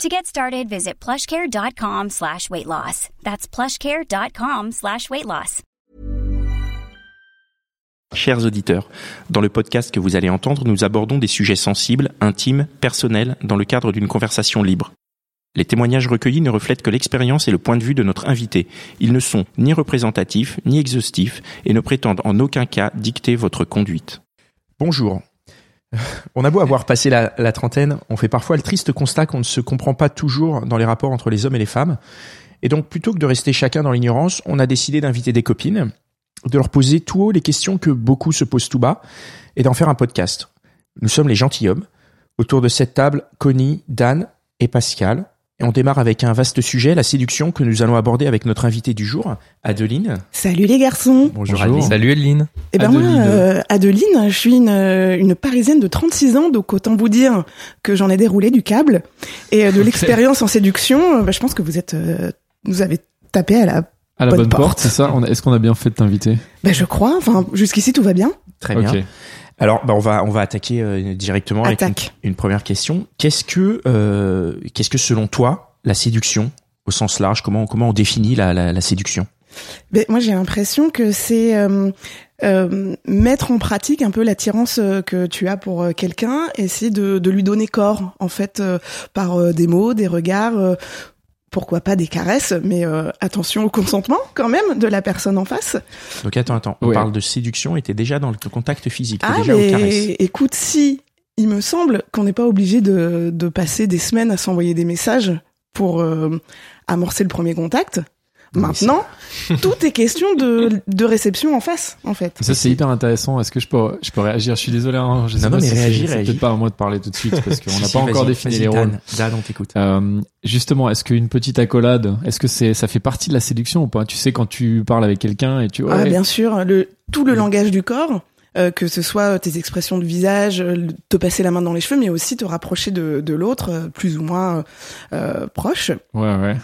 To get started, visit plushcare.com slash weight loss. That's plushcare.com slash weight loss. Chers auditeurs, dans le podcast que vous allez entendre, nous abordons des sujets sensibles, intimes, personnels, dans le cadre d'une conversation libre. Les témoignages recueillis ne reflètent que l'expérience et le point de vue de notre invité. Ils ne sont ni représentatifs, ni exhaustifs, et ne prétendent en aucun cas dicter votre conduite. Bonjour. On a beau avoir passé la, la, trentaine, on fait parfois le triste constat qu'on ne se comprend pas toujours dans les rapports entre les hommes et les femmes. Et donc, plutôt que de rester chacun dans l'ignorance, on a décidé d'inviter des copines, de leur poser tout haut les questions que beaucoup se posent tout bas, et d'en faire un podcast. Nous sommes les gentilshommes. Autour de cette table, Connie, Dan et Pascal. Et on démarre avec un vaste sujet, la séduction, que nous allons aborder avec notre invité du jour, Adeline. Salut les garçons. Bonjour, Bonjour. Adeline. Salut Adeline. Eh ben Adeline. moi, euh, Adeline, je suis une, une parisienne de 36 ans, donc autant vous dire que j'en ai déroulé du câble. Et euh, de l'expérience en séduction, bah, je pense que vous êtes, euh, vous avez tapé à la à la bonne, bonne porte, c'est ça Est-ce qu'on a bien fait de t'inviter? Ben je crois. Enfin, jusqu'ici tout va bien. Très bien. Alors, bah, on va on va attaquer euh, directement Attaque. avec une, une, première question. Qu'est-ce que euh, qu'est-ce que selon toi la séduction au sens large Comment comment on définit la, la, la séduction? Ben, moi j'ai l'impression que c'est euh, euh, mettre en pratique un peu l'attirance que tu as pour quelqu'un, essayer de, de lui donner corps en fait euh, par des mots, des regards, pourquoi pas des caresses, mais euh, attention au consentement quand même de la personne en face. Donc attends, attends, on Ouais. parle de séduction et t'es déjà dans le contact physique, t'es Ah déjà aux mais caresses. écoute, si il me semble qu'on n'est pas obligé de, de passer des semaines à s'envoyer des messages pour euh, amorcer le premier contact. Maintenant, tout est question de, de réception en face, en fait. Ça c'est hyper intéressant. Est-ce que je peux je peux réagir? Je suis désolé. Hein, je sais Non, pas non, mais si réagis, c'est- peut-être pas à moi de parler tout de suite parce qu'on n'a si, pas encore défini les rôles. Dan, on t'écoute. Euh, justement, est-ce qu'une petite accolade, est-ce que c'est ça fait partie de la séduction ou pas? Tu sais quand tu parles avec quelqu'un et tu Ah ouais, bien sûr, le, tout le Oui. langage du corps, euh, que ce soit tes expressions de visage, euh, te passer la main dans les cheveux, mais aussi te rapprocher de, de l'autre, euh, plus ou moins euh, euh, proche. ouais ouais.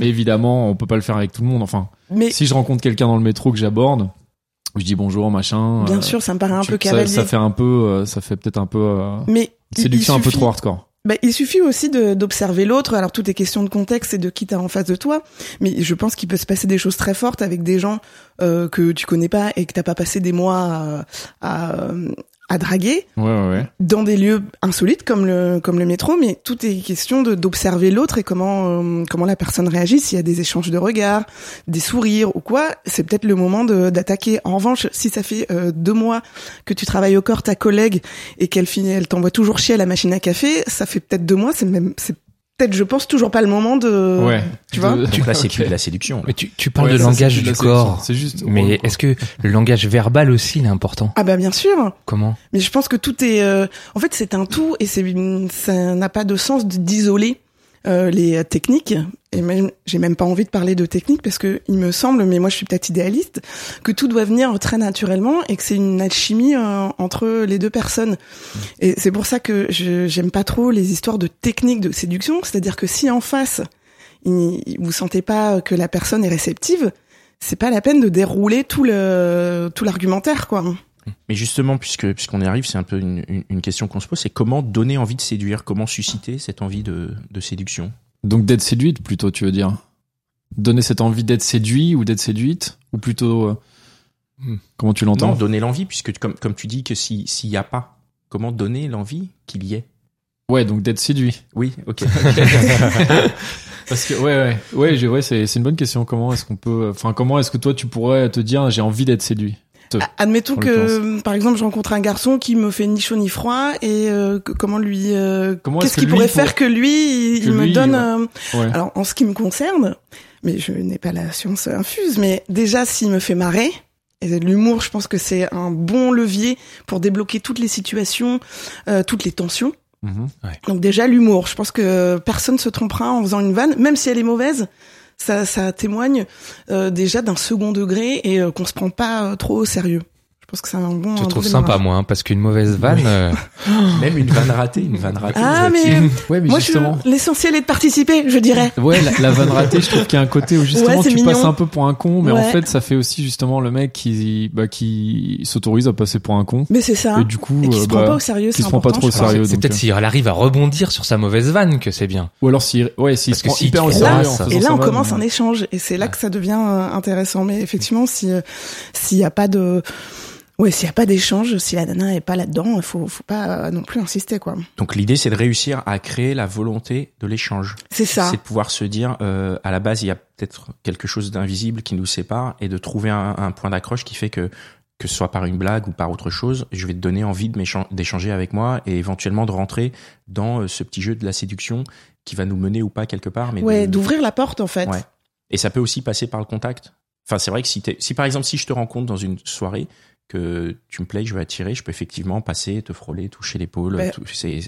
Mais évidemment, on peut pas le faire avec tout le monde. Enfin, Mais si je rencontre quelqu'un dans le métro que j'aborde, je dis bonjour machin. bien euh, sûr, ça me paraît un tu- peu ça, cavalier. ça fait un peu, euh, ça fait peut-être un peu euh, Mais séduction il un peu suffit- trop hardcore. Bah, il suffit aussi d'observer l'autre. Alors tout est question de contexte et de qui t'as en face de toi. Mais je pense qu'il peut se passer des choses très fortes avec des gens euh, que tu connais pas et que t'as pas passé des mois à, à, euh, à draguer Ouais ouais ouais. dans des lieux insolites comme le comme le métro. Mais tout est question de d'observer l'autre et comment euh, comment la personne réagit. S'il y a des échanges de regards, des sourires ou quoi, c'est peut-être le moment de- d'attaquer. En revanche, si ça fait euh, deux mois que tu travailles au corps ta collègue et qu'elle finit, elle t'envoie toujours chier à la machine à café, ça fait peut-être deux mois, c'est même, c'est peut-être, je pense, toujours pas le moment de, ouais. tu vois De- Donc là, c'est Ok. plus de la séduction. Mais tu, tu parles Ouais, de ça, langage de du corps. C'est juste. Mais est-ce que le langage verbal aussi il est important? Ah bah bien sûr, Comment? Mais je pense que tout est, euh, en fait, c'est un tout et c'est, ça n'a pas de sens d'isoler euh, les techniques. Et même, j'ai même pas envie de parler de technique parce que il me semble, mais moi je suis peut-être idéaliste, que tout doit venir très naturellement et que c'est une alchimie euh, entre les deux personnes. Et c'est pour ça que je j'aime pas trop les histoires de techniques de séduction. C'est-à-dire que si en face, il, vous sentez pas que la personne est réceptive, c'est pas la peine de dérouler tout le tout l'argumentaire, quoi. Mais justement, puisque puisqu'on y arrive, c'est un peu une, une, une question qu'on se pose, c'est comment donner envie de séduire, comment susciter cette envie de, de séduction? Donc d'être séduite plutôt, tu veux dire? Donner cette envie d'être séduit ou d'être séduite? Ou plutôt... euh, Hmm. Comment tu Non, l'entends donner l'envie, puisque comme comme tu dis que si s'il y a pas, comment donner l'envie qu'il y ait? Ouais, donc d'être séduit. Oui, ok. Parce que ouais, ouais, ouais, j'ai- ouais, c'est c'est une bonne question. Comment est-ce qu'on peut, enfin, comment est-ce que toi tu pourrais te dire j'ai envie d'être séduit? Admettons que, par exemple, je rencontre un garçon qui me fait ni chaud ni froid, et euh, que- comment lui, euh, Comment qu'est-ce est-ce que qu'il pourrait pour- faire que lui, il, que il me donne. ouais. euh, Ouais. Alors, en ce qui me concerne, mais je n'ai pas la science infuse, mais déjà, s'il me fait marrer, et l'humour, je pense que c'est un bon levier pour débloquer toutes les situations, euh, toutes les tensions. Mhm. Donc déjà l'humour, je pense que personne se trompera en faisant une vanne, même si elle est mauvaise. Ça, ça témoigne euh, déjà d'un second degré et euh, qu'on se prend pas euh, trop au sérieux. Je pense que c'est un bon. Je un trouve sympa, moi, hein, parce qu'une mauvaise vanne. euh, Même une vanne ratée, une vanne ratée. Ah mais Ouais, mais moi justement. l'essentiel est de participer, je dirais. Ouais, la, la vanne ratée, je trouve qu'il y a un côté où justement Ouais, tu mignon. passes un peu pour un con, mais en fait ça fait aussi justement le mec qui bah, qui s'autorise à passer pour un con. Mais c'est ça. Et du coup, Et qui euh, se prend bah, pas au sérieux, qui c'est se prend pas trop au sérieux. c'est peut-être euh, s'il arrive à rebondir sur sa mauvaise vanne que c'est bien. Ou alors s'il ouais, s'il Parce se que prend si hyper au sérieux Et là, on commence un échange, et c'est là que ça devient euh, intéressant. Mais effectivement, si euh, s'il y a pas de, ouais, s'il y a pas d'échange, si la nana est pas là-dedans, il faut, faut pas euh, non plus insister, quoi. Donc l'idée, c'est de réussir à créer la volonté de l'échange. C'est ça. C'est de pouvoir se dire, euh, à la base, il y a peut-être quelque chose d'invisible qui nous sépare et de trouver un, un point d'accroche qui fait que que ce soit par une blague ou par autre chose, je vais te donner envie d'échanger avec moi et éventuellement de rentrer dans euh, ce petit jeu de la séduction qui va nous mener ou pas quelque part. Mais Ouais, de- d'ouvrir la porte, en fait. Ouais. Et ça peut aussi passer par le contact. Enfin, c'est vrai que si par exemple, si je te rencontre dans une soirée, que tu me plais, que je veux attirer, je peux effectivement passer, te frôler, toucher l'épaule.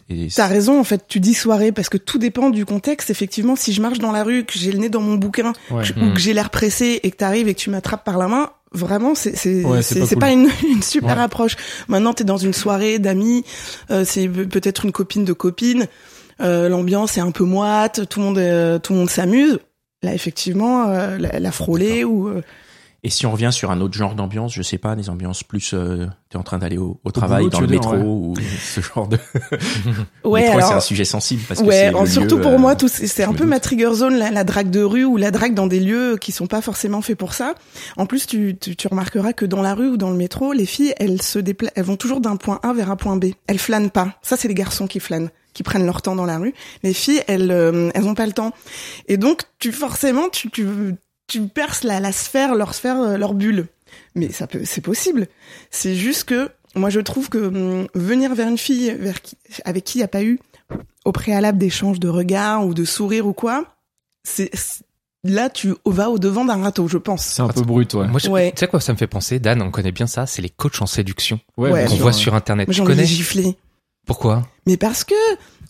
Et- T'as raison, en fait, tu dis soirée, parce que tout dépend du contexte. Effectivement, si je marche dans la rue, que j'ai le nez dans mon bouquin, Ouais. que- Mm. ou que j'ai l'air pressé et que t'arrives et que tu m'attrapes par la main, vraiment, c'est c'est Ouais, c'est pas c'est cool. pas une, une super Ouais. approche. Maintenant, t'es dans une soirée d'amis, euh, c'est pe- peut-être une copine de copine, euh, l'ambiance est un peu moite, tout le monde euh, tout le monde s'amuse. Là, effectivement, euh, la, la frôler ou euh, Et si on revient sur un autre genre d'ambiance, je sais pas, des ambiances plus, euh, t'es en train d'aller au, au travail, boulot, dans le dire, métro ouais. ou ce genre de. ouais, métro, c'est un sujet sensible parce que ouais, c'est en- le surtout lieu, pour euh, moi, tout c'est c'est un peu doute. ma trigger zone, la, la drague de rue ou la drague dans des lieux qui sont pas forcément faits pour ça. En plus, tu, tu, tu remarqueras que dans la rue ou dans le métro, les filles, elles se déplacent, elles vont toujours d'un point A vers un point B. Elles flânent pas. Ça, c'est les garçons qui flânent, qui prennent leur temps dans la rue. Les filles, elles, euh, elles ont pas le temps. Et donc, tu forcément, tu, tu, tu perces la, la sphère, leur sphère, euh, leur bulle. Mais ça peut, c'est possible. C'est juste que moi, je trouve que hum, venir vers une fille vers qui, avec qui il n'y a pas eu au préalable d'échanges de regards ou de sourires ou quoi, c'est là tu vas au devant d'un râteau, je pense. C'est un peu brut, ouais. Moi, je- Ouais. tu sais quoi ça me fait penser, Dan, on connaît bien ça, c'est les coachs en séduction Ouais, qu'on voit ouais. sur internet. Moi, de connais gifler. Pourquoi? Mais parce que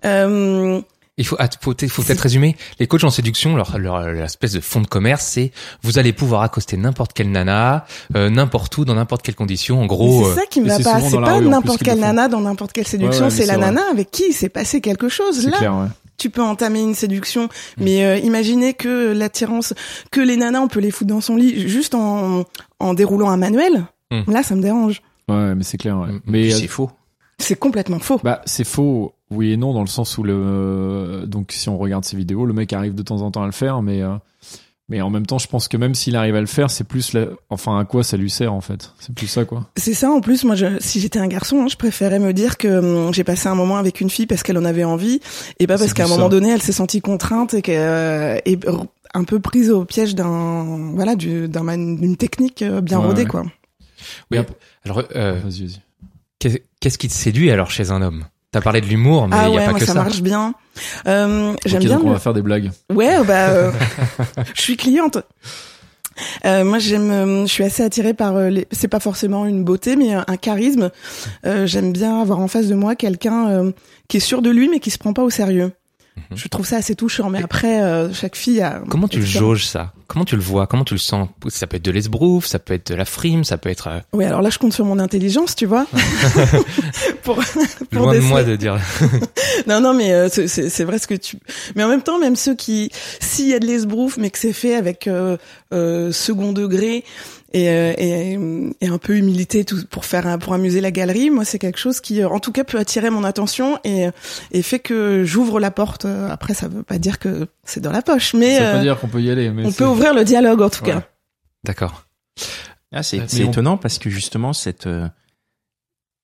euh, Il faut, ah, faut, faut peut-être résumer. Les coachs en séduction, leur, leur, leur espèce de fond de commerce, c'est vous allez pouvoir accoster n'importe quelle nana, euh, n'importe où, dans n'importe quelle condition. En gros, c'est euh, ça qui me va pas. C'est pas n'importe quelle nana dans n'importe quelle séduction. Ouais, ouais, c'est la vrai. nana avec qui il s'est passé quelque chose. Là, clair, ouais. tu peux entamer une séduction, mais euh, imaginez que l'attirance, que les nanas, on peut les foutre dans son lit juste en, en déroulant un manuel. Hmm. Là, ça me dérange. Ouais, mais c'est clair, ouais. Mm. Mais euh, c'est faux. C'est complètement faux. Bah, c'est faux, oui et non, dans le sens où le, donc si on regarde ces vidéos, le mec arrive de temps en temps à le faire, mais, euh, mais en même temps, je pense que même s'il arrive à le faire, c'est plus, la- enfin, à quoi ça lui sert, en fait? C'est plus ça, quoi. C'est ça, en plus, moi, je, si j'étais un garçon, hein, je préférais me dire que hum, j'ai passé un moment avec une fille parce qu'elle en avait envie, et pas parce qu'à un moment ça. donné, elle s'est sentie contrainte et qu'elle euh, est r- un peu prise au piège d'un, voilà, du- d'une technique euh, bien Ouais, rodée, ouais. quoi. oui, Mais alors, euh, Vas-y, vas-y. qu'est- qu'est-ce qui te séduit alors chez un homme? T'as parlé de l'humour, mais il ah y a ouais, pas moi, que ça, ça. marche bien. Euh, J'aime bien donc on va faire des blagues. Ouais, bah, euh, je suis cliente. Euh, moi, j'aime, euh, je suis assez attirée par euh, les. C'est pas forcément une beauté, mais un, un charisme. Euh, j'aime bien avoir en face de moi quelqu'un euh, qui est sûr de lui, mais qui se prend pas au sérieux. Mhm. Je trouve ça assez touchant. Mais après, euh, chaque fille a. Comment tu le jauges ça? Comment tu le vois? Comment tu le sens? Ça peut être de l'esbrouf, ça peut être de la frime, ça peut être euh, Oui, alors là, je compte sur mon intelligence, tu vois. pour, pour loin de moi de dire. Non, non, mais euh, c'est- c'est c'est vrai ce que tu. Mais en même temps, même ceux qui, s'il y a de l'esbrouf, mais que c'est fait avec euh, euh, second degré et, euh, et, et un peu humilité tout, pour faire pour amuser la galerie, moi, c'est quelque chose qui, euh, en tout cas, peut attirer mon attention et, et fait que j'ouvre la porte. Euh, Après, ça veut pas dire que c'est dans la poche, mais Ça veut euh, pas dire qu'on peut y aller, mais on peut ouvrir le dialogue en tout Ouais. cas. D'accord. Ah, c'est on- étonnant parce que justement, cette.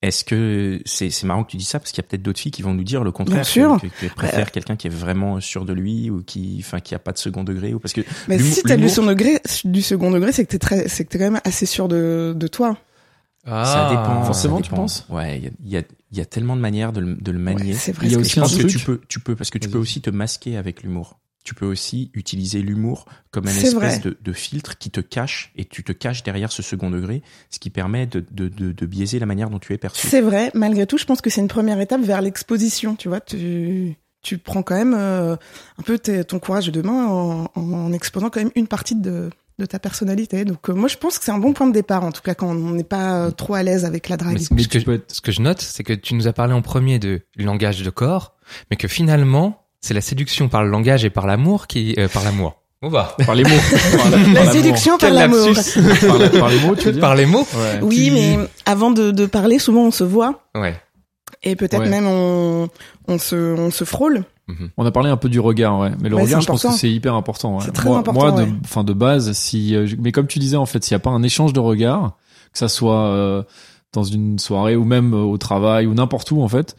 Euh, Est-ce que c'est c'est marrant que tu dis ça parce qu'il y a peut-être d'autres filles qui vont nous dire le contraire, Bien sûr. que, que, qu'elles préfèrent quelqu'un qui est vraiment sûr de lui ou qui, enfin, qui a pas de second degré ou parce que Mais si t'as du second degré, du second degré, c'est que t'es très, c'est que t'es quand même assez sûr de, de toi. Ah. ça dépend. Forcément, ça tu dépend. penses? Ouais, il y a, il y, a, y a tellement de manières de le, de le manier. Ouais, c'est vrai. Il y a que aussi tu un Je dis. pense que tu peux, tu peux, parce que tu peux aussi te masquer avec l'humour. Tu peux aussi utiliser l'humour comme un espèce de, de filtre qui te cache et tu te caches derrière ce second degré, ce qui permet de, de, de, de biaiser la manière dont tu es perçu. C'est vrai, malgré tout, je pense que c'est une première étape vers l'exposition, tu vois. Tu, tu prends quand même euh, un peu ton courage de main en, en exposant quand même une partie de, de ta personnalité. Donc euh, moi je pense que c'est un bon point de départ en tout cas quand on n'est pas euh, trop à l'aise avec la drague. Mais, Mais ce, que, être- ce que je note, c'est que tu nous as parlé en premier de langage de corps, mais que finalement, c'est la séduction par le langage et par l'amour qui, euh, par l'amour. On va. Par les mots. Par la, par La séduction par l'amour. Par, la- par les mots, tu veux dire Par les mots. Ouais. Oui, Tu- mais avant de, de parler, souvent on se voit Ouais. et peut-être Ouais. même on, on se on se frôle. On a parlé un peu du regard, ouais. Mais le regard, je pense que c'est hyper important. ouais. C'est très moi, important, Moi, de, ouais. enfin, de base, si, euh, mais comme tu disais, en fait, s'il n'y a pas un échange de regard, que ça soit euh, dans une soirée ou même euh, au travail ou n'importe où, en fait,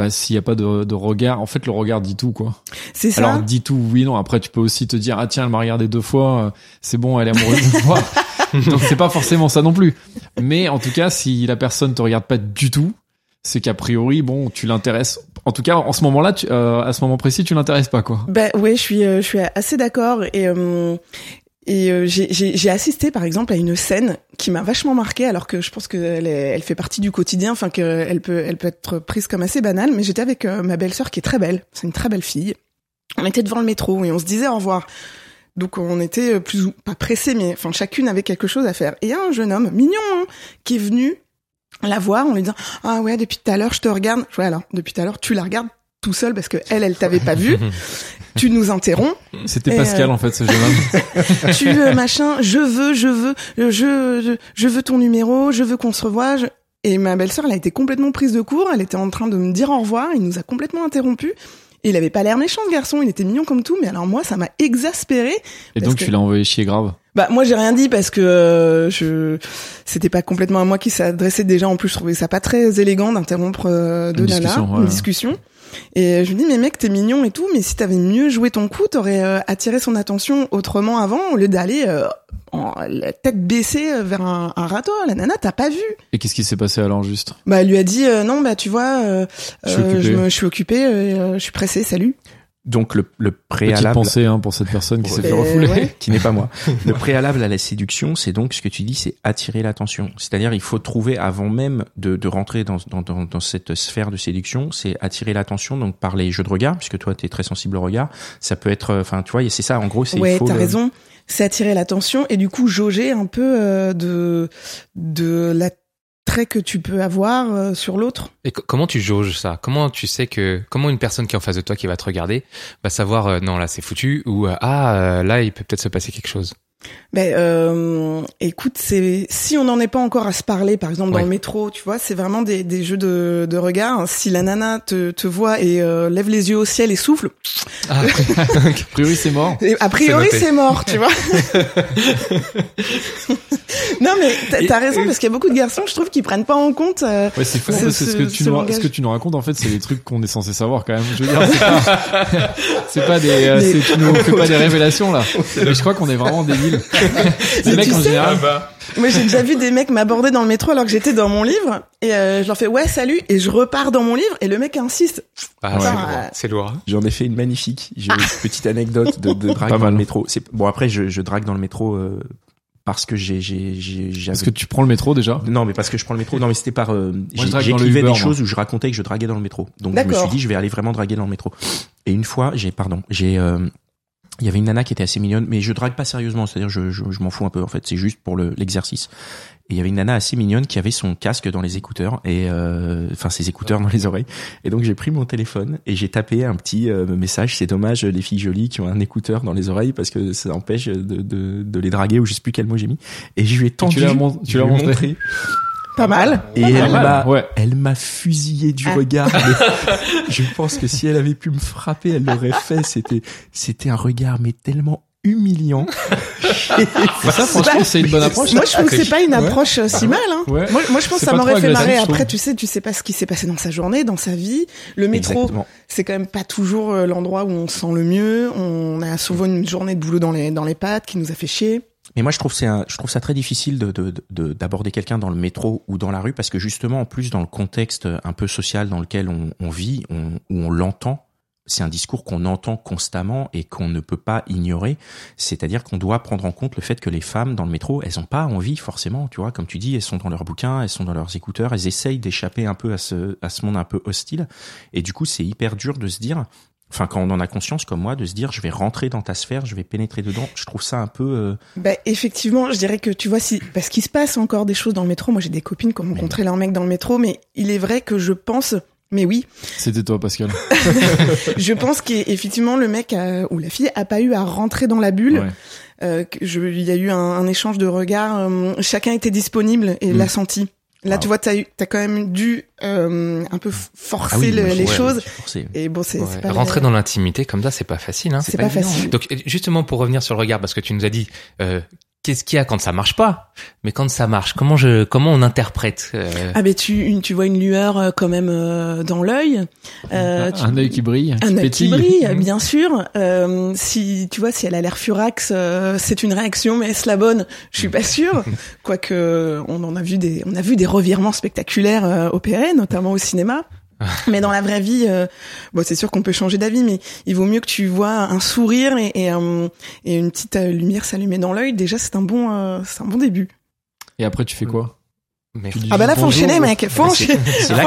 bah, s'il n'y a pas de, de regard, en fait, le regard dit tout, quoi. C'est ça. Alors, dit tout, oui, non. Après, tu peux aussi te dire, ah tiens, elle m'a regardé deux fois, euh, c'est bon, elle est amoureuse de moi. Donc, c'est pas forcément ça non plus. Mais en tout cas, si la personne te regarde pas du tout, c'est qu'a priori, bon, tu l'intéresses. En tout cas, en ce moment-là, euh, à ce moment précis, tu l'intéresses pas, quoi. Ben ouais, je suis, euh, je suis assez d'accord et euh, et euh, j'ai- assisté par exemple à une scène qui m'a vachement marqué alors que je pense qu'elle elle fait partie du quotidien, enfin qu'elle peut elle peut être prise comme assez banale. Mais j'étais avec euh, ma belle-sœur qui est très belle, c'est une très belle fille. On était devant le métro et on se disait au revoir. Donc on était euh, plus ou pas pressés, mais enfin chacune avait quelque chose à faire. Et il y a un jeune homme mignon hein, qui est venu la voir en lui disant ah ouais depuis tout à l'heure je te regarde. Ouais alors depuis tout à l'heure tu la regardes tout seul parce que elle elle t'avait pas vu. tu nous interromps. C'était Pascal, euh, en fait, ce jeune homme. tu veux machin, je veux, je veux, je, je, je veux ton numéro, je veux qu'on se revoie. je- Et ma belle-sœur, elle a été complètement prise de court. Elle était en train de me dire au revoir. Il nous a complètement interrompu. Il avait pas l'air méchant, ce garçon. Il était mignon comme tout. Mais alors moi, ça m'a exaspéré. Et donc, que- tu l'as envoyé chier grave. Bah moi, j'ai rien dit parce que euh, je, c'était pas complètement à moi qui s'adressait déjà. En plus, je trouvais ça pas très élégant d'interrompre euh, deux Une nanas discussion, une ouais. discussion. Et je lui dis mais mec, t'es mignon et tout, mais si t'avais mieux joué ton coup, t'aurais euh, attiré son attention autrement avant au lieu d'aller euh, en, la tête baissée euh, vers un, un râteau. La nana, t'as pas vu Et qu'est-ce qui s'est passé alors, juste? Bah elle lui a dit euh, non, bah tu vois, euh, Je suis occupé. je, me, je suis occupée, euh, je suis pressée, salut. Donc le, le Petite préalable pensée hein, pour cette personne qui s'est fait Euh, refouler. ouais. qui n'est pas moi. Le préalable à la séduction, c'est donc ce que tu dis, c'est attirer l'attention. C'est-à-dire, il faut trouver avant même de, de rentrer dans, dans, dans, dans cette sphère de séduction, c'est attirer l'attention donc par les jeux de regard, puisque toi, tu es très sensible au regard. Ça peut être, euh, enfin, tu vois, c'est ça. En gros, c'est Ouais, t'as le- raison. C'est attirer l'attention et du coup jauger un peu euh, de de l'attrait que tu peux avoir euh, sur l'autre. Et co- comment tu jauges ça? Comment tu sais que comment une personne qui est en face de toi qui va te regarder va savoir euh, non là c'est foutu ou euh, ah là il peut peut-être se passer quelque chose. Ben, euh, écoute, c'est si on n'en est pas encore à se parler, par exemple dans Ouais. le métro, tu vois, c'est vraiment des, des jeux de, de regard. Si la nana te, te voit et euh, lève les yeux au ciel et souffle, Ah, A priori, c'est mort. et a priori C'est mort, tu vois. non mais t'as- raison parce qu'il y a beaucoup de garçons, je trouve, qui prennent pas en compte. euh, Ouais, c'est fou. Ce- que ce, que ce- tu ce nous, langage. ce que tu nous racontes, en fait, c'est des trucs qu'on est censé savoir quand même. Je veux dire, c'est pas, c'est pas des, euh, Mais- c'est- tu nous fais pas des révélations là. Mais je crois qu'on est vraiment Les mecs en général. Moi, j'ai déjà vu des mecs m'aborder dans le métro alors que j'étais dans mon livre et euh, je leur fais ouais salut et je repars dans mon livre et le mec insiste. Ah, Ouais. c'est lourd. C'est lourd. J'en ai fait une magnifique. J'ai une petite anecdote de, de drague dans mal. le métro. C'est bon après, je, je drague dans le métro euh, parce que j'ai j'ai j'ai j'avais- Parce que tu prends le métro déjà. Non, mais parce que je prends le métro. Non, mais c'était par. Euh, J'écrivais Uber, des moi. choses où je racontais que je draguais dans le métro. Donc je me suis dit, je vais aller vraiment draguer dans le métro. Et une fois, j'ai, pardon, j'ai, euh, il y avait une nana qui était assez mignonne, mais je drague pas sérieusement. C'est-à-dire, je, je, je m'en fous un peu. En fait, c'est juste pour le- l'exercice. Et il y avait une nana assez mignonne qui avait son casque dans les écouteurs et euh, enfin ses écouteurs dans les oreilles. Et donc j'ai pris mon téléphone et j'ai tapé un petit euh, message. C'est dommage les filles jolies qui ont un écouteur dans les oreilles parce que ça empêche de, de, de les draguer ou je sais plus quel mot j'ai mis. Et je lui ai tendu. tu l'as montré. Pas mal. Et Pas elle m'a, Ouais. elle m'a fusillé du Ah. regard. je pense que si elle avait pu me frapper, elle l'aurait fait. C'était, c'était un regard mais tellement humiliant. Mais ça, franchement, c'est une bonne approche. Moi, je trouve que c'est pas une approche euh, si mal. Hein. Ouais. Moi, moi, je pense que ça m'aurait fait marrer. Après, tu sais, tu sais pas ce qui s'est passé dans sa journée, dans sa vie. Le métro, c'est quand même pas toujours euh, l'endroit où on se sent le mieux. On a souvent une journée de boulot dans les dans les pattes qui nous a fait chier. Mais moi, je trouve je trouve ça très difficile de, de, d'aborder quelqu'un dans le métro ou dans la rue parce que justement, en plus, dans le contexte un peu social dans lequel on, vit, où on l'entend, c'est un discours qu'on entend constamment et qu'on ne peut pas ignorer. C'est-à-dire qu'on doit prendre en compte le fait que les femmes dans le métro, elles ont pas envie forcément, tu vois, comme tu dis, elles sont dans leurs bouquins, elles sont dans leurs écouteurs, elles essayent d'échapper un peu à ce, à ce monde un peu hostile. Et du coup, c'est hyper dur de se dire, enfin quand on en a conscience comme moi, de se dire je vais rentrer dans ta sphère, je vais pénétrer dedans. Je trouve ça un peu. euh, Bah, effectivement, je dirais que tu vois, si, parce qu'il se passe encore des choses dans le métro. Moi, j'ai des copines qui ont rencontré leur mec dans le métro, mais il est vrai que je pense, mais oui, C'était toi, Pascal. je pense qu'effectivement, le mec a- ou la fille a pas eu à rentrer dans la bulle. Ouais. Euh, je, il y a eu un, un échange de regards. euh, chacun était disponible et Mm. l'a senti. Là, Wow. tu vois, t'as t'as quand même dû euh, un peu forcer ah oui, le- les ouais, choses. forcé. Et bon, c'est Ouais. pas Rentrer dans l'intimité comme ça, c'est pas facile. Hein. C'est pas, évident. facile. Donc justement pour revenir sur le regard, parce que tu nous as dit euh, qu'est-ce qu'il y a quand ça marche pas, mais quand ça marche, comment je comment on interprète euh, Ah, mais tu, une- tu vois une lueur euh, quand même euh, dans l'œil. Euh, Un œil qui brille, Un œil qui brille, Mhm. bien sûr. Euh, si tu vois, si elle a l'air furax, euh, c'est une réaction, mais est-ce la bonne? Je suis pas sûre. Quoique, on en a vu des, on a vu des revirements spectaculaires euh, opérés, notamment au cinéma. Mais dans la vraie vie, euh, bon, c'est sûr qu'on peut changer d'avis, mais il vaut mieux que tu vois un sourire et, et, un- et une petite euh, lumière s'allumer dans l'œil. Déjà, c'est un bon, euh, c'est un bon début. Et après, tu fais quoi? Mais- Ah bah là, faut enchaîner, mec. Faut enchaîner. c'est là.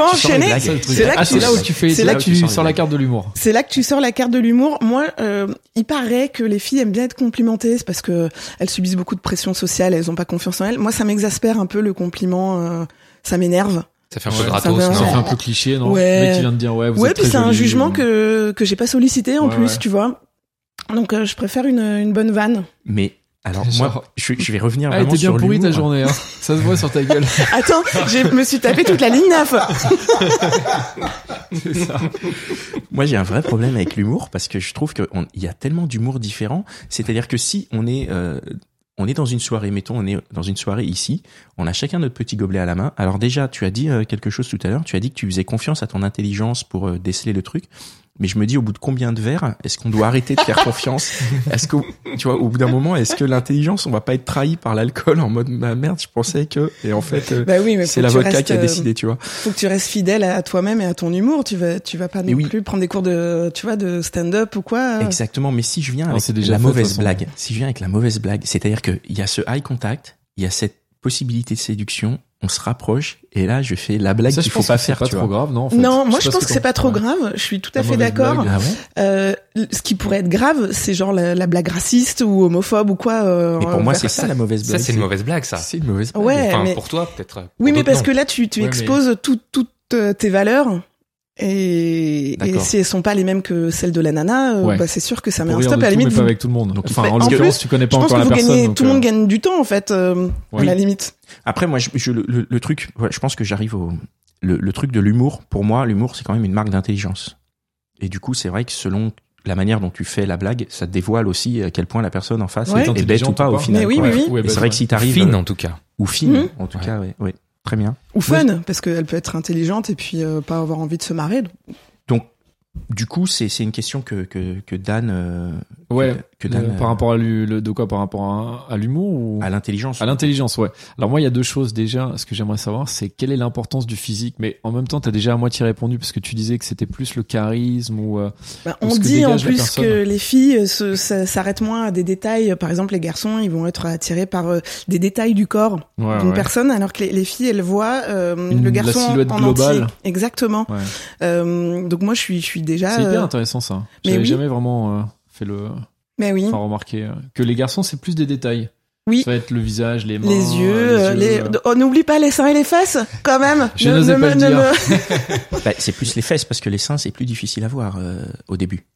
C'est là que tu- c'est là où tu fais, c'est c'est là là que que tu tu sors la carte de l'humour. C'est là que tu sors la carte de l'humour. Moi, euh, il paraît que les filles aiment bien être complimentées, c'est parce que elles subissent beaucoup de pression sociale, elles ont pas confiance en elles. Moi, ça m'exaspère un peu le compliment, euh, ça m'énerve. Ça fait un Ouais, peu gratos, Ça fait un peu cliché, non Ouais. Le mec qui vient de dire ouais, vous ouais, êtes puis c'est un jugement ou- que que j'ai pas sollicité en Ouais, plus, ouais. tu vois. Donc, euh, je préfère une une bonne vanne. Mais alors Genre- moi, je, je vais revenir Ah, vraiment bien sur pourrie ta journée, hein. Ça se voit sur ta gueule. Attends, je me suis tapé toute la ligne 9. C'est ça. Moi, j'ai un vrai problème avec l'humour parce que je trouve qu'il y a tellement d'humour différent. C'est-à-dire que si on est, euh, on est dans une soirée, mettons, on est dans une soirée ici, on a chacun notre petit gobelet à la main. Alors déjà, tu as dit euh, quelque chose tout à l'heure. Tu as dit que tu faisais confiance à ton intelligence pour euh, déceler le truc. Mais je me dis, au bout de combien de verres, est-ce qu'on doit arrêter de faire confiance? Est-ce que, tu vois, au bout d'un moment, est-ce que l'intelligence, on va pas être trahi par l'alcool en mode, bah merde, je pensais que, et en fait, euh, Bah oui, c'est la que vodka restes, qui a euh, décidé, tu vois. Faut que tu restes fidèle à toi-même et à ton humour. Tu vas, tu vas pas Mais non oui. plus prendre des cours de, tu vois, de stand-up ou quoi. Exactement, mais si je viens Non, avec déjà la fait, mauvaise blague, si je viens avec la mauvaise blague, c'est-à-dire qu'il y a ce eye contact, il y a cette possibilité de séduction, on se rapproche, et là je fais la blague Ça, qu'il faut pas que c'est faire, pas tu trop vois. grave, non en fait. Non, moi je pense ce que c'est pas trop grave. Je suis tout à La fait d'accord. blague. Ah bon Euh, ce qui pourrait être grave, c'est genre la, la blague raciste ou homophobe ou quoi. euh, Mais pour moi c'est ça la mauvaise Ça blague. c'est une mauvaise blague, ça. C'est une mauvaise blague. Ouais, enfin, mais pour toi peut-être. pour oui, mais parce non. que là tu tu Ouais, mais- exposes tout- toutes euh, tes valeurs. Et, et si elles sont pas les mêmes que celles de la nana, euh, Ouais. bah c'est sûr que ça met Pour un stop. À la limite, mais vous- pas avec tout le monde. Donc, enfin, en en l'occurrence, plus, tu connais je pas pense encore que la vous personne. gagnez, donc, tout le monde euh, gagne du temps en fait, euh, à la limite. Après moi je, je- le, le- le truc, ouais, je pense que j'arrive au le, le truc de l'humour. Pour moi l'humour c'est quand même une marque d'intelligence. Et du coup c'est vrai que selon la manière dont tu fais la blague, ça dévoile aussi à quel point la personne en face Ouais. est bête ou pas ou au final. Mais oui, oui, oui. Et bah, c'est vrai que si t'arrives Fine en tout cas. ou fine, Mhm. en tout Ouais. cas, ouais, ouais, très bien. Ou fun, parce qu'elle peut être intelligente et puis euh, pas avoir envie de se marrer. donc- du coup, c'est c'est une question que que, que Dan euh, Ouais. que, Euh, par rapport à le, de quoi Par rapport à, à l'humour ou? À l'intelligence. à l'intelligence, ouais. Alors moi, il y a deux choses déjà. Ce que j'aimerais savoir, c'est quelle est l'importance du physique? Mais en même temps, t'as déjà à moitié répondu parce que tu disais que c'était plus le charisme ou. euh, Bah, Ou on dit en la plus que les filles euh, s'arrêtent moins à des détails. Par exemple, les garçons, ils vont être attirés par euh, des détails du corps ouais, d'une ouais. personne, alors que les, les filles, elles voient euh, Une- le la garçon silhouette en globale. entier. Exactement. Ouais. Euh, donc moi, je suis, je suis déjà. C'est hyper euh, intéressant ça. mais J'avais oui. jamais vraiment euh, fait le, mais oui, enfin remarqué euh, que les garçons c'est plus des détails. Oui. Ça va être le visage, les mains, les yeux, euh, les. euh, Oh, n'oublie pas les seins et les fesses, quand même. Je Ne- n'osais ne pas me- le dire. Bah, c'est plus les fesses parce que les seins c'est plus difficile à voir euh, au début.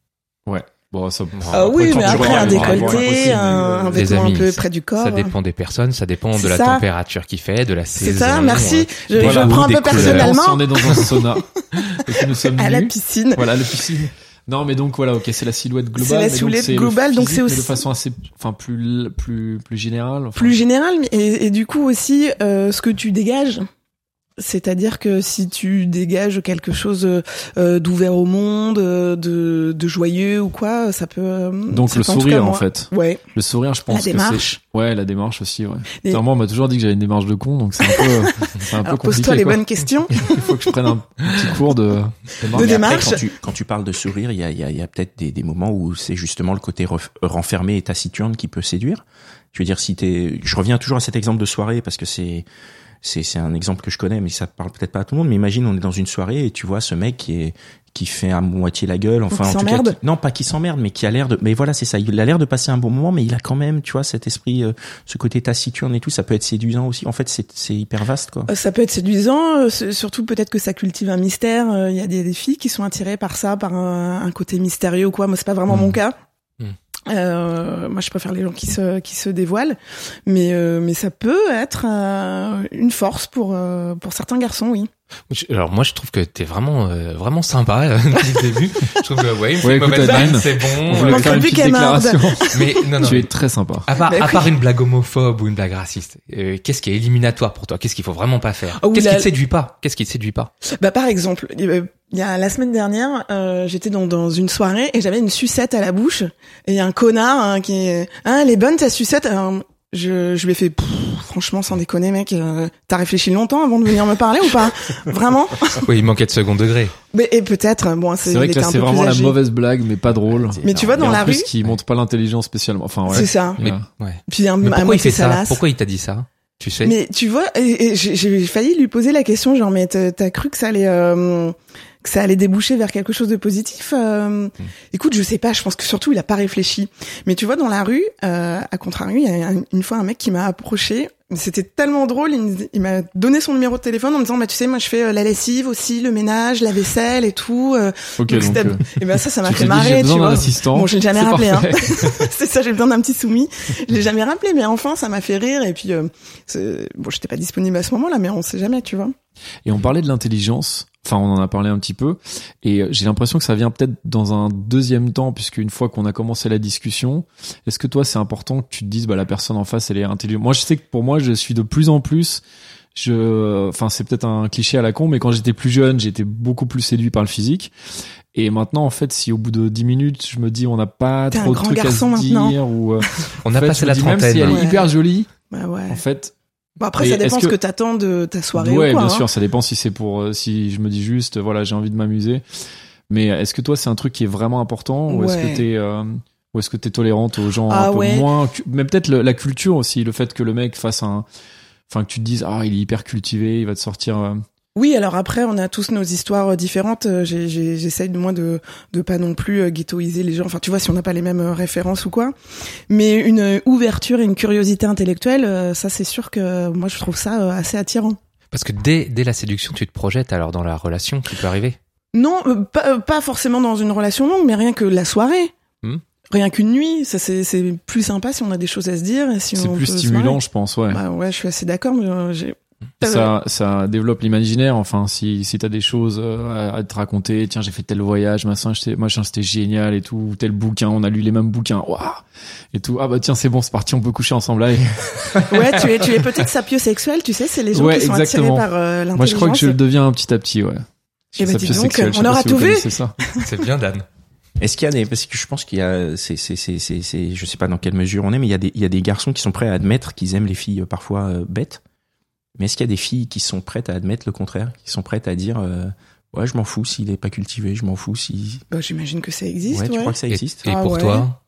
Bon, ça. Ah oui, mais après un on décolleté, un, un vêtement amis, un peu près du corps. Ça dépend des personnes, ça dépend de C'est la ça. température qu'il fait, de la C'est saison. ça, merci. Je, Voilà, je prends un peu personnellement on est dans un sauna et que nous sommes à la piscine. voilà, la piscine. Non, mais donc voilà, ok, c'est la silhouette globale. C'est la mais donc silhouette globale, donc c'est mais de aussi- façon assez, enfin plus plus plus générale. enfin. plus général mais- et, et du coup aussi euh, ce que tu dégages c'est-à-dire que si tu dégages quelque chose euh, d'ouvert au monde, euh, de, de joyeux ou quoi, ça peut. euh, Donc ça le peut, en sourire cas, en fait. Ouais. Le sourire, je pense La que c'est démarche. ouais, la démarche aussi, ouais. Et- moi, on m'a toujours dit que j'avais une démarche de con, donc c'est un peu, c'est un peu Alors compliqué. pose-toi les quoi. bonnes questions. Il faut que je prenne un petit cours de, de après, démarche. quand tu, quand tu parles de sourire, il y a, il y a, il y a peut-être des, des moments où c'est justement le côté ref- renfermé et taciturne qui peut séduire. Je veux dire, si t'es, je reviens toujours à cet exemple de soirée parce que c'est, c'est c'est un exemple que je connais, mais ça parle peut-être pas à tout le monde. Mais imagine, on est dans une soirée et tu vois ce mec qui est qui fait à moitié la gueule, enfin en tout cas, s'emmerde qui- non pas qui s'emmerde, mais qui a l'air de, mais voilà c'est ça, il a l'air de passer un bon moment, mais il a quand même, tu vois, cet esprit, euh, ce côté taciturne et tout, ça peut être séduisant aussi. En fait, c'est c'est hyper vaste quoi. Euh, Ça peut être séduisant, euh, surtout peut-être que ça cultive un mystère. Euh, Il y a des, des filles qui sont attirées par ça, par un, un côté mystérieux ou quoi. Moi, c'est pas vraiment Mm. mon cas. Euh, moi, je préfère les gens qui se qui se dévoilent, mais euh, mais ça peut être euh, une force pour pour certains garçons, oui. Alors moi je trouve que t'es vraiment euh, vraiment sympa euh, depuis le début. Je trouve que ouais, il me fait Ouais, c'est On bon. voulait manquerait faire une petite déclaration. Mais non non. tu mais- es très sympa. À part, à part une blague homophobe ou une blague raciste, euh, qu'est-ce qui est éliminatoire pour toi? Qu'est-ce qu'il faut vraiment pas faire? Oh, Qu'est-ce la- qui te séduit pas? Qu'est-ce qui te séduit pas? Bah par exemple, il y a la semaine dernière, euh, j'étais dans, dans une soirée et j'avais une sucette à la bouche et il y a un connard hein, qui est ah elle est bonne ta sucette? Alors, je, je lui ai fait franchement sans déconner mec, euh, t'as réfléchi longtemps avant de venir me parler ou pas? Vraiment? Oui, il manquait de second degré. Mais et peut-être bon c'est C'est vrai que c'est vraiment la mauvaise blague, mais pas drôle. Mais tu vois Et dans en la plus, rue, qui montre pas l'intelligence spécialement. Enfin ouais. c'est ça. Mais, Ouais. ouais. Puis un, Mais à pourquoi il fait ça? Pourquoi il t'a dit ça? Tu sais Mais tu vois, et, et j'ai failli lui poser la question, genre, mais t'as t'as cru que ça allait, euh, que ça allait déboucher vers quelque chose de positif euh. Écoute, je sais pas. Je pense que surtout il a pas réfléchi. Mais tu vois, dans la rue, euh, à contrario, il y a un- une fois un mec qui m'a approché. C'était tellement drôle. Il, m'a donné son numéro de téléphone en me disant, bah tu sais, moi je fais euh, la lessive aussi, le ménage, la vaisselle et tout. euh, Ok, donc euh, et ben ça, ça m'a fait j'ai marrer, tu vois. Bon, je l'ai jamais rappelé, hein. c'est ça, j'ai besoin d'un petit soumis. Je l'ai jamais rappelé, mais enfin, ça m'a fait rire. Et puis, bon, j'étais pas disponible à ce moment-là, mais on sait jamais, tu vois. Et on parlait de l'intelligence. Enfin, on en a parlé un petit peu. Et euh, j'ai l'impression que ça vient peut-être dans un deuxième temps, puisque une fois qu'on a commencé la discussion, est-ce que toi, c'est important que tu te dises, bah, la personne en face, elle est intelligente? Moi, je sais que pour moi, je suis de plus en plus, je, enfin, c'est peut-être un cliché à la con, mais quand j'étais plus jeune, j'étais beaucoup plus séduit par le physique. Et maintenant, en fait, si au bout de 10 minutes, je me dis, on n'a pas T'es un trop de grand trucs garçon à se maintenant. dire, ou, euh, On a fait, passé je me la dis, même si trentaine. elle est Ouais. hyper jolie, Bah ouais. en fait, Bon, après, Et ça dépend ce que- que t'attends de ta soirée ouais, ou quoi. bien hein. sûr, ça dépend si c'est pour euh, si je me dis juste euh, voilà, j'ai envie de m'amuser. Mais est-ce que toi c'est un truc qui est vraiment important ou est-ce que t'es euh, ou est-ce que t'es tolérante aux gens Ah un peu ouais. moins mais peut-être la culture aussi, le fait que le mec fasse un enfin que tu te dises ah, il est hyper cultivé, il va te sortir euh, Oui, alors après, on a tous nos histoires euh, différentes. Euh, J'essaye de moi de de pas non plus euh, ghettoiser les gens. Enfin, tu vois, si on n'a pas les mêmes références ou quoi. Mais une ouverture et une curiosité intellectuelle, ça c'est sûr que moi je trouve ça assez attirant. Parce que dès, dès la séduction, tu te projettes alors dans la relation qui peut arriver? Non, pas, pas forcément dans une relation longue, mais rien que la soirée. Hmm. Rien qu'une nuit, ça c'est c'est plus sympa si on a des choses à se dire. et si c'est on plus stimulant, je pense, ouais. Bah ouais, je suis assez d'accord. mais, j'ai- ça, ça développe l'imaginaire. Enfin, si, si t'as des choses euh, à, à te raconter, tiens, j'ai fait tel voyage, machin, machin, c'était génial et tout, tel bouquin, on a lu les mêmes bouquins, waouh, et tout. Ah bah tiens, c'est bon, c'est parti, on peut coucher ensemble là. Et Ouais, tu es, tu es peut-être sapiosexuel, tu sais, c'est les gens Ouais, qui sont exactement. attirés par euh, l'intelligence. Moi, je crois que je le deviens un petit à petit, ouais. Eh ben, dis donc, on aura si tout vu. C'est bien, Dan. Est-ce qu'il y a des parce que je pense qu'il y a c'est c'est c'est c'est c'est je sais pas dans quelle mesure on est mais il y a des il y a des garçons qui sont prêts à admettre qu'ils aiment les filles euh, parfois euh, bêtes. Mais est-ce qu'il y a des filles qui sont prêtes à admettre le contraire, qui sont prêtes à dire euh, ouais, je m'en fous s'il est pas cultivé, je m'en fous si Bah, j'imagine que ça existe. Ouais, Ouais, tu crois que ça Et, existe et Ah pour ouais. toi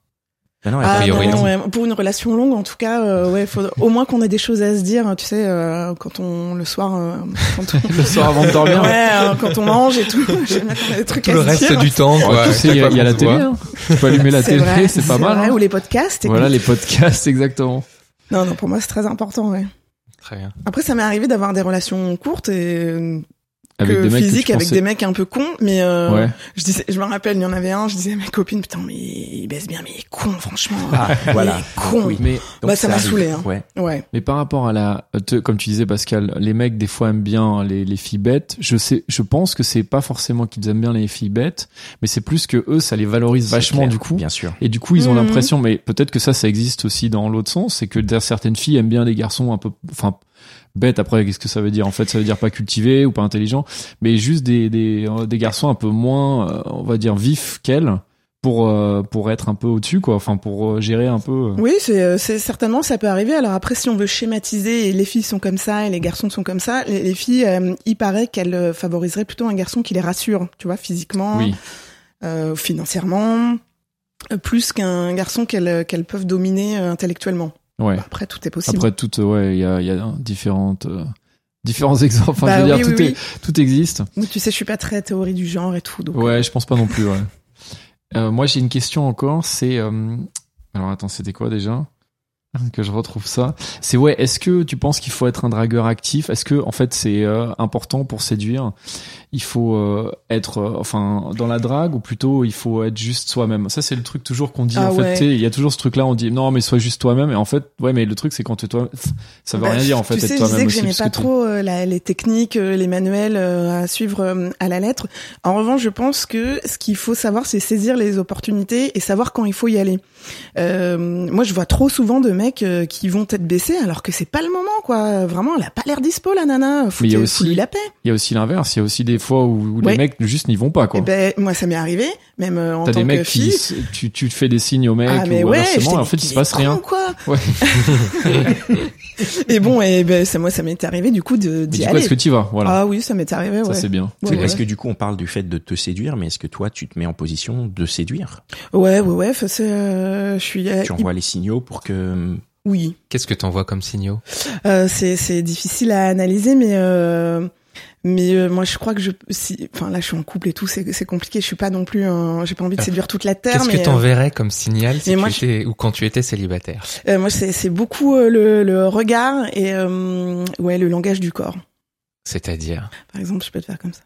Ben non, Ah, a priori, non, non. ouais. Pour une relation longue, en tout cas, euh, ouais, faut au moins qu'on ait des choses à se dire, tu sais, euh, quand on le soir, euh, quand on, Le soir avant de dormir. ouais, euh, quand on mange et tout, j'aime bien qu'on ait des trucs Tout à le se reste dire. du temps, Ouais, quoi. tu sais, il y a, il y a la télé. Hein. Tu peux allumer la télé, c'est pas mal. vrai, hein. Ou les podcasts. Voilà les podcasts, exactement. Non, non, pour moi, c'est très important, ouais. Très bien. Après, ça m'est arrivé d'avoir des relations courtes et euh, Avec que des mecs que physiques tu avec pensais- des mecs un peu cons, mais euh, Ouais. je disais, je me rappelle, il y en avait un, je disais à mes copines, putain, mais il baisse bien, mais il est con, franchement. Ah, voilà. Il est con. Oui. Mais Bah, ça m'a saoulé, hein. Ouais. Ouais. Mais par rapport à la, te- comme tu disais Pascal, les mecs des fois aiment bien les, les filles bêtes. Je sais, je pense que c'est pas forcément qu'ils aiment bien les filles bêtes, mais c'est plus que eux, ça les valorise vachement clair, du coup. Bien sûr. Et du coup, ils ont Mhm. l'impression, mais peut-être que ça, ça existe aussi dans l'autre sens, c'est que certaines filles aiment bien les garçons un peu, enfin, bêtes. Après, qu'est-ce que ça veut dire? En fait, ça veut dire pas cultivés ou pas intelligents, mais juste des des, euh, des garçons un peu moins, euh, on va dire vifs qu'elles, pour euh, pour être un peu au-dessus, quoi. Enfin, pour euh, gérer un peu. euh. Oui, c'est, c'est certainement ça peut arriver. Alors après, si on veut schématiser, et les filles sont comme ça et les garçons sont comme ça, les, les filles, il paraît qu'elles favoriseraient plutôt un garçon qui les rassure, tu vois, physiquement, Oui. financièrement, plus qu'un garçon qu'elles qu'elles peuvent dominer intellectuellement. Ouais. Après, tout est possible. Après tout, euh, ouais, il y a, y a différentes, euh, différents exemples. Enfin, Bah je veux dire, oui, tout, oui, est, tout existe. Moi, tu sais, je suis pas très théorie du genre et tout. Donc, Ouais, je pense pas non plus. Ouais. Euh, moi, j'ai une question encore. C'est euh, alors attends, c'était quoi déjà? Que je retrouve ça. C'est ouais. Est-ce que tu penses qu'il faut être un dragueur actif? Est-ce que en fait c'est euh, important pour séduire? Il faut euh, être euh, enfin dans la drague ou plutôt il faut être juste soi-même. Ça c'est le truc toujours qu'on dit Ah en fait. ouais. Il y a toujours ce truc là. On dit non mais sois juste toi-même. Et en fait ouais mais le truc c'est quand tu es toi, ça veut Bah, rien dire en fait Tu être sais, je toi-même disais que j'aimais pas que trop euh, la- les techniques, les manuels à suivre à la lettre. En revanche, je pense que ce qu'il faut savoir, c'est saisir les opportunités et savoir quand il faut y aller. Moi, je vois trop souvent de mecs qui vont tête baissée alors que c'est pas le moment, quoi. Vraiment, elle a pas l'air dispo, la nana. Faut Mais il y a aussi- faut lui la paix. Il y a aussi l'inverse. Il y a aussi des fois où, où Ouais. les mecs juste n'y vont pas quoi. Et ben, moi, ça m'est arrivé, même euh, en T'as tant des que mecs fille. qui tu tu te fais des signes aux mecs Ah mais ou ouais, inversement en fait il se passe rien. quoi. Ouais. Et bon, et ben ça, moi, ça m'est arrivé du coup de d'y aller. est-ce que tu vas? Voilà. Ah oui, ça m'est arrivé. Ça Ouais. c'est bien. Ouais, Est-ce ouais. que du coup on parle du fait de te séduire, mais est-ce que toi tu te mets en position de séduire? Ouais, ouais, ouais. euh, je suis. euh, Tu envoies les signaux pour que Oui. Qu'est-ce que t'envoies comme signaux? Euh, c'est c'est difficile à analyser, mais euh, mais euh, moi je crois que je si enfin là je suis en couple et tout, c'est c'est compliqué. Je suis pas non plus, un- j'ai pas envie de séduire toute la terre. Qu'est-ce que t'enverrais comme signal si tu je- étais ou quand tu étais célibataire? Euh, moi c'est c'est beaucoup euh, le, le regard et euh, ouais le langage du corps. C'est-à-dire? Par exemple, je peux te faire comme ça.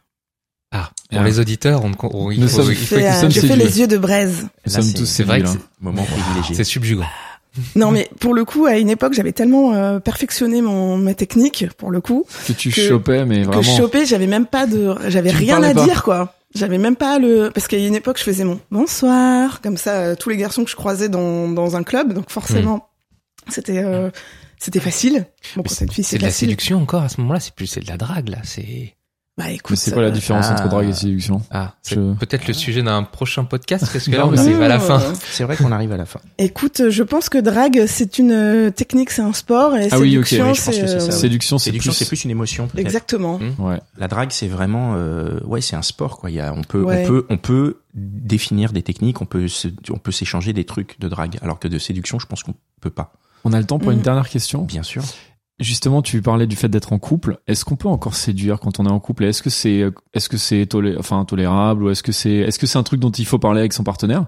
Ah, pour Ah. les auditeurs, on, on- il Nous faut, sommes- il Je faut fais, que- euh, sommes je fais les yeux de braise. Nous Là, sommes c'est- tous c'est vrai que là. c'est- moment privilégié. c'est subjugant. Non mais pour le coup, à une époque, j'avais tellement euh, perfectionné mon ma technique pour le coup Que tu que- chopais mais que vraiment. je chopais, j'avais même pas de, j'avais rien à pas. dire quoi. J'avais même pas le, parce qu'à une époque, je faisais mon bonsoir, comme ça, euh, tous les garçons que je croisais dans dans un club, donc forcément, c'était euh, c'était facile. Bon, C'est de la séduction encore à ce moment-là, c'est plus c'est de la drague là, c'est Bah Mais écoute, c'est quoi la différence ah. entre drague et séduction ah, c'est Je- peut-être le sujet d'un prochain podcast parce que là on arrive à la fin. C'est vrai qu'on arrive à la fin. Écoute, je pense que drague, c'est une euh, technique, c'est un sport, et Ah oui, ok, séduction, oui, je pense c'est que c'est ça, euh. Séduction c'est Séduction, plus. c'est plus une émotion. peut-être. exactement. Hmm. Ouais. La drague, c'est vraiment, euh, ouais, c'est un sport quoi. Il y a, on peut, Ouais. on peut, on peut définir des techniques, on peut, se, on peut s'échanger des trucs de drague, alors que de séduction, je pense qu'on peut pas. On a le temps pour une Mhm. dernière question. Bien sûr. Justement, tu parlais du fait d'être en couple. Est-ce qu'on peut encore séduire quand on est en couple? Est-ce que c'est, est-ce que c'est tolé- tolérable ou est-ce que c'est, est-ce que c'est un truc dont il faut parler avec son partenaire?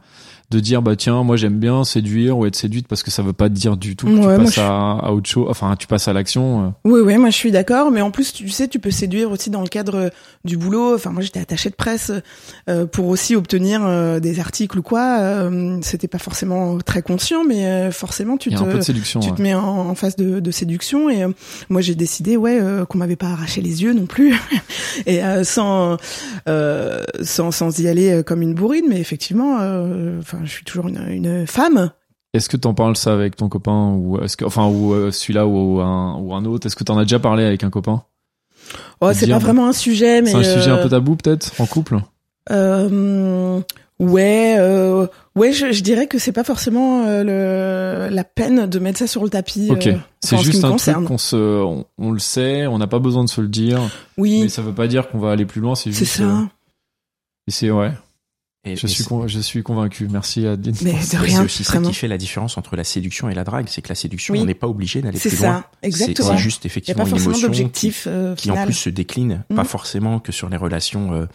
De dire bah tiens moi j'aime bien séduire ou être séduite parce que ça veut pas dire du tout que Ouais, tu passes je- à, autre chose enfin tu passes à l'action euh. Oui, oui, moi je suis d'accord, mais en plus, tu sais, tu peux séduire aussi dans le cadre du boulot. Enfin, moi j'étais attachée de presse euh, pour aussi obtenir euh, des articles ou quoi. Euh, C'était pas forcément très conscient, mais euh, forcément tu te tu ouais. te mets en, en phase de, de séduction et euh, moi j'ai décidé ouais euh, qu'on m'avait pas arraché les yeux non plus et euh, sans euh, sans sans y aller comme une bourrine mais effectivement euh, enfin je suis toujours une, une femme Est-ce que t'en parles ça avec ton copain ou est-ce que enfin ou euh, celui-là ou, un ou un autre? Est-ce que t'en as déjà parlé avec un copain? Oh c'est pas vraiment un sujet mais C'est un sujet un euh, peu tabou peut-être en couple? Euh, ouais, euh, ouais, je, je dirais que c'est pas forcément euh, le, la peine de mettre ça sur le tapis. Ok, euh, c'est ce juste un concerne. truc qu'on se, on, on le sait, on n'a pas besoin de se le dire, Oui, mais ça veut pas dire qu'on va aller plus loin. C'est c'est juste. ça. euh, et c'est ouais. Et, Je et suis c'est- con- je suis convaincu. Merci Adeline. Mais de c'est rien, aussi ça qui fait la différence entre la séduction et la drague, c'est que la séduction, Oui. on n'est pas obligé d'aller C'est plus loin. ça, C'est- exactement. C'est juste Il n'y a effectivement pas une forcément émotion qui, d'objectif euh, qui en plus se décline, pas forcément que sur les relations euh,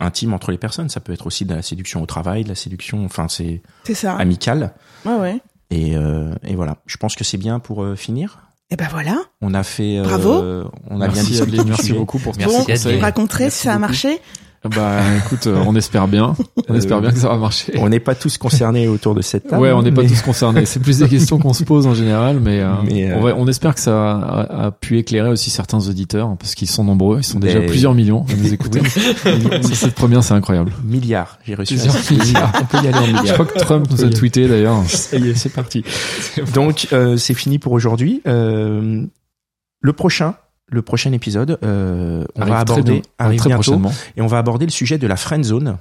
intimes entre les personnes. Ça peut être aussi de la séduction au travail, de la séduction, enfin c'est C'est ça. amicale. Ouais, ouais. Et, euh, et voilà. Je pense que c'est bien pour euh, finir. Et ben voilà. On a fait. euh, Bravo. On a bien Merci du merci beaucoup pour Merci, bon, Adeline. conseil. raconter Merci si ça a beaucoup. marché? Bah écoute, euh, on espère bien. On Euh, espère bien que ça va marcher. On n'est pas tous concernés autour de cette table. Ouais, on n'est pas tous concernés. C'est plus des questions qu'on se pose en général, mais, euh, Mais, euh, on, va- on espère que ça a, a pu éclairer aussi certains auditeurs, parce qu'ils sont nombreux, ils sont déjà Mais- plusieurs millions à nous écouter. Cette première, c'est incroyable. Milliards. J'ai reçu. Milliards. On peut y aller en Je milliards. crois que Trump nous a tweeté d'ailleurs. Ça y est, c'est parti. Donc euh, c'est fini pour aujourd'hui. Euh, le prochain, le prochain épisode, euh, on Arrive va aborder bien- arrive très bientôt prochainement. et on va aborder le sujet de la friend zone.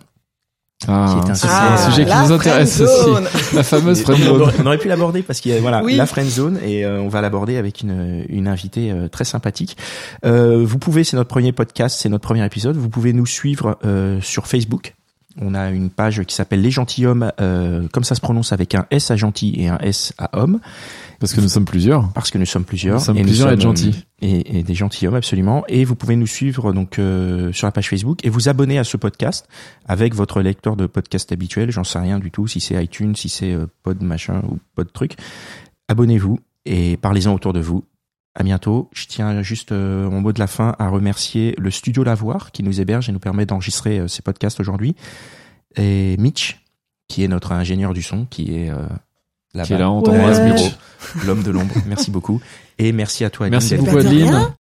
Ah, Qui est un c'est sujet- un sujet qui nous intéresse friendzone. aussi. La fameuse friend on, zone. aurait, on aurait pu l'aborder parce qu'il y a voilà Oui. la friend zone et euh, on va l'aborder avec une, une invitée euh, très sympathique. Euh, vous pouvez, c'est notre premier podcast, c'est notre premier épisode. Vous pouvez nous suivre euh, sur Facebook. On a une page qui s'appelle Les Gentilhommes, euh, comme ça se prononce avec un S à gentil et un S à homme, Parce que nous sommes plusieurs. parce que nous sommes plusieurs. Nous sommes et plusieurs à être sommes, gentils. euh, Et, et des gentilshommes, absolument. Et vous pouvez nous suivre donc euh, sur la page Facebook et vous abonner à ce podcast avec votre lecteur de podcast habituel. J'en sais rien du tout, si c'est iTunes, si c'est euh, Pod machin ou Pod truc. Abonnez-vous et parlez-en autour de vous. À bientôt. Je tiens juste euh, mot de la fin à remercier le studio Lavoir qui nous héberge et nous permet d'enregistrer euh, ces podcasts aujourd'hui. Et Mitch, qui est notre ingénieur du son, qui est là-bas, Qui est là, on t'embrasse, l'homme de l'ombre. Merci beaucoup. Et merci à toi, Adeline, Merci beaucoup, de Adeline.